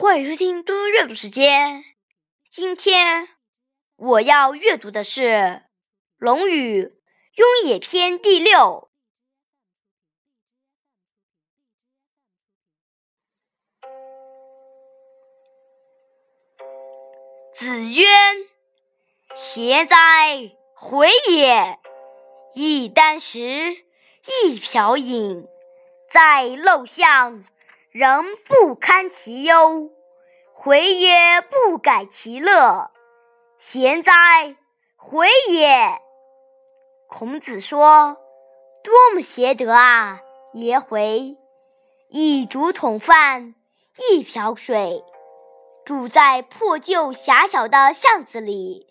欢迎收听多多阅读时间。今天我要阅读的是《论语·雍也篇》第六。子曰：“贤哉，回也！一箪食，一瓢饮，在陋巷，人不堪其忧，回也不改其乐。贤哉，回也！”孔子说：“多么贤德啊，颜回！一竹筒饭，一瓢水。”住在破旧狭小的巷子里，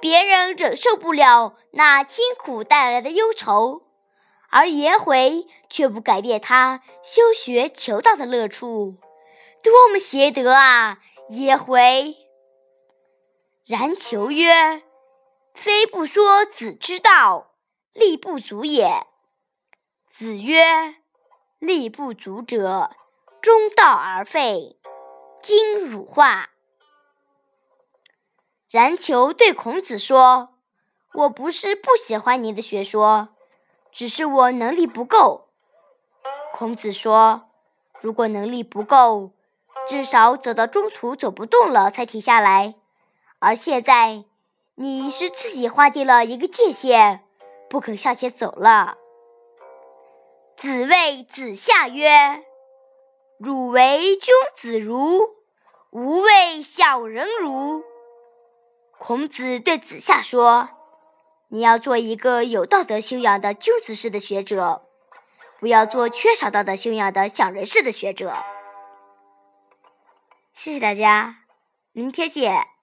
别人忍受不了那清苦带来的忧愁，而颜回却不改变他修学求道的乐处，多么贤德啊！颜回。然求曰：“非不说子之道，力不足也。”子曰：“力不足者，中道而废。”今汝化。然求对孔子说：“我不是不喜欢您的学说，只是我能力不够。”孔子说：“如果能力不够，至少走到中途走不动了才停下来。而现在，你是自己划定了一个界限，不肯向前走了。”子谓子夏曰：“汝为君子如？”吾为小人如。孔子对子夏说：“你要做一个有道德修养的君子式的学者不要做缺少道德修养的小人式的学者。谢谢大家明天见。